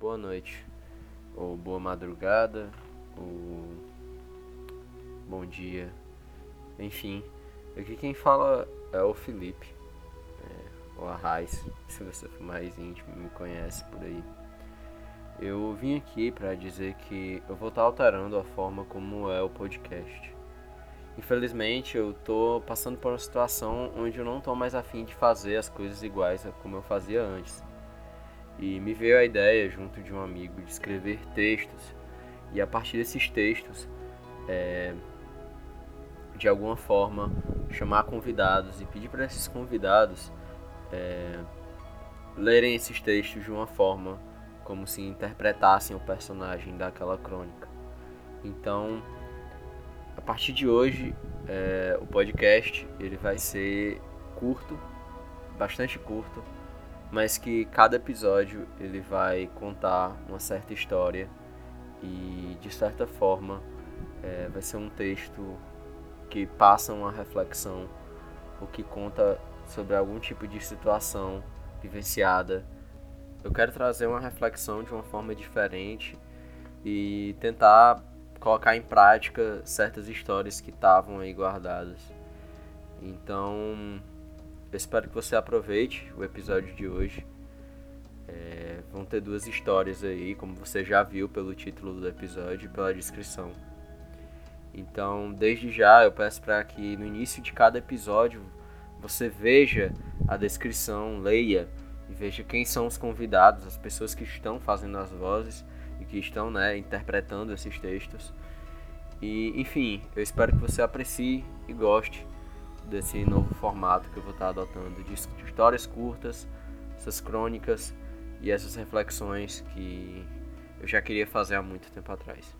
boa noite, ou boa madrugada, ou bom dia, enfim. Aqui quem fala é o Felipe, é, ou a Raiz, se você for mais íntimo me conhece por aí. Eu vim aqui para dizer que eu vou estar alterando a forma como é o podcast. Infelizmente, eu tô passando por uma situação onde eu não tô mais afim de fazer as coisas iguais como eu fazia antes. E me veio a ideia, junto de um amigo, de escrever textos e a partir desses textos, é, de alguma forma, chamar convidados e pedir para esses convidados é, lerem esses textos de uma forma como se interpretassem o personagem daquela crônica. Então, a partir de hoje, é, o podcast ele vai ser curto, bastante curto, mas que cada episódio ele vai contar uma certa história e de certa forma é, vai ser um texto que passa uma reflexão ou que conta sobre algum tipo de situação vivenciada eu quero trazer uma reflexão de uma forma diferente e tentar colocar em prática certas histórias que estavam aí guardadas. Então, eu espero que você aproveite o episódio de hoje. É, vão ter duas histórias aí, como você já viu pelo título do episódio e pela descrição. Então, desde já, eu peço para que no início de cada episódio você veja a descrição, leia e veja quem são os convidados, as pessoas que estão fazendo as vozes e que estão né, interpretando esses textos. E enfim, eu espero que você aprecie e goste desse novo formato que eu vou estar adotando de histórias curtas, essas crônicas e essas reflexões que eu já queria fazer há muito tempo atrás.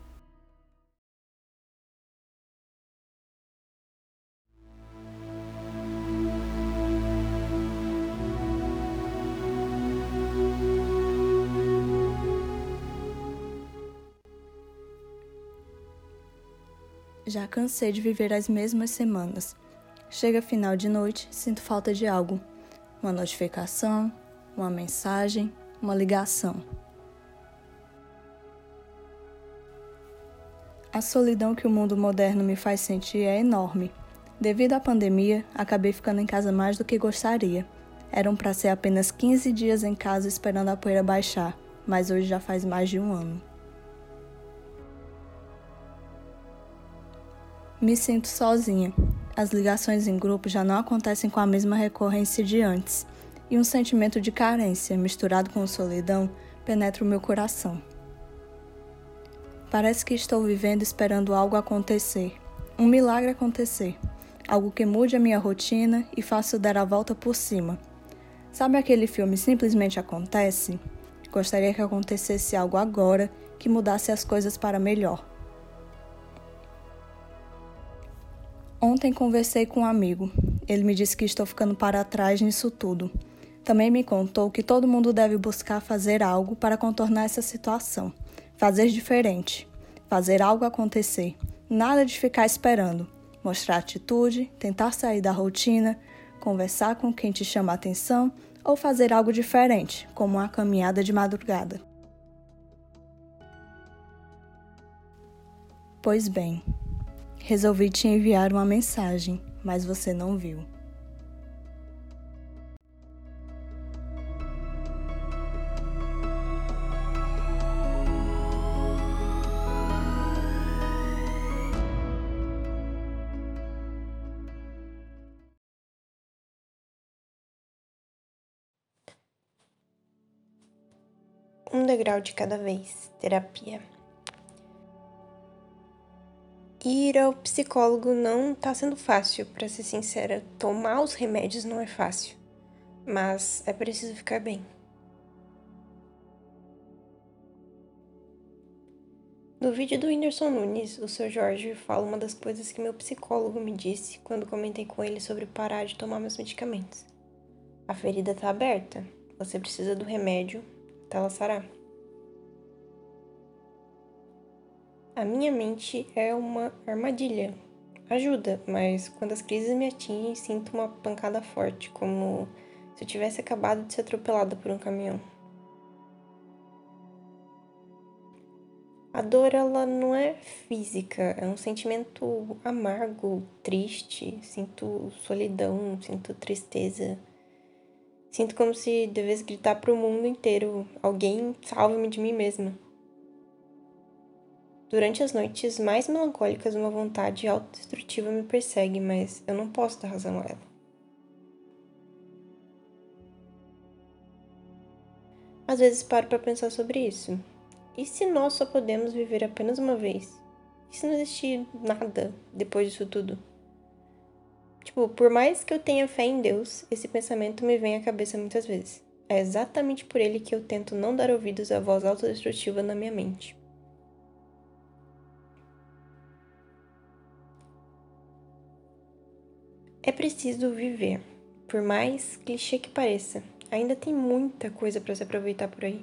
Já cansei de viver as mesmas semanas. Chega final de noite, sinto falta de algo. Uma notificação, uma mensagem, uma ligação. A solidão que o mundo moderno me faz sentir é enorme. Devido à pandemia, acabei ficando em casa mais do que gostaria. Eram para ser apenas 15 dias em casa esperando a poeira baixar, mas hoje já faz mais de um ano. Me sinto sozinha. As ligações em grupo já não acontecem com a mesma recorrência de antes, e um sentimento de carência, misturado com solidão, penetra o meu coração. Parece que estou vivendo esperando algo acontecer, um milagre acontecer, algo que mude a minha rotina e faça dar a volta por cima. Sabe aquele filme Simplesmente Acontece? Gostaria que acontecesse algo agora que mudasse as coisas para melhor. Ontem conversei com um amigo. Ele me disse que estou ficando para trás nisso tudo. Também me contou que todo mundo deve buscar fazer algo para contornar essa situação. Fazer diferente. Fazer algo acontecer. Nada de ficar esperando. Mostrar atitude, tentar sair da rotina, conversar com quem te chama a atenção ou fazer algo diferente, como uma caminhada de madrugada. Pois bem, Resolvi te enviar uma mensagem, mas você não viu. Um degrau de cada vez. Terapia ir ao psicólogo não tá sendo fácil, para ser sincera. Tomar os remédios não é fácil, mas é preciso ficar bem. No vídeo do Whindersson Nunes, o seu Jorge fala uma das coisas que meu psicólogo me disse quando comentei com ele sobre parar de tomar meus medicamentos. A ferida tá aberta, você precisa do remédio, tá ela sarar. A minha mente é uma armadilha. Ajuda, mas quando as crises me atingem, sinto uma pancada forte, como se eu tivesse acabado de ser atropelada por um caminhão. A dor, ela não é física, é um sentimento amargo, triste. Sinto solidão, sinto tristeza. Sinto como se devesse gritar para o mundo inteiro: alguém salve-me de mim mesma. Durante as noites mais melancólicas, uma vontade autodestrutiva me persegue, mas eu não posso dar razão a ela. Às vezes paro para pensar sobre isso. E se nós só podemos viver apenas uma vez? E se não existir nada depois disso tudo? Tipo, por mais que eu tenha fé em Deus, esse pensamento me vem à cabeça muitas vezes. É exatamente por ele que eu tento não dar ouvidos à voz autodestrutiva na minha mente. É preciso viver. Por mais clichê que pareça, ainda tem muita coisa para se aproveitar por aí.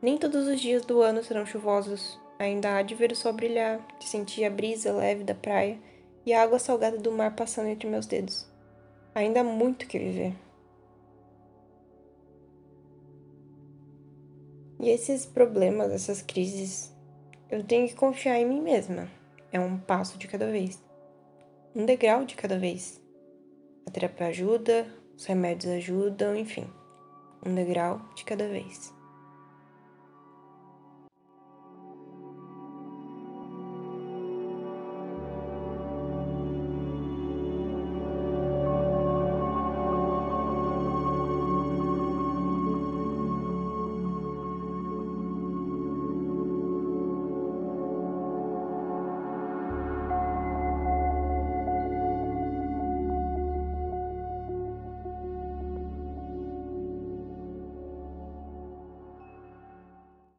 Nem todos os dias do ano serão chuvosos. Ainda há de ver o sol brilhar, de sentir a brisa leve da praia e a água salgada do mar passando entre meus dedos. Ainda há muito que viver. E esses problemas, essas crises, eu tenho que confiar em mim mesma. É um passo de cada vez um degrau de cada vez. A terapia ajuda, os remédios ajudam, enfim, um degrau de cada vez.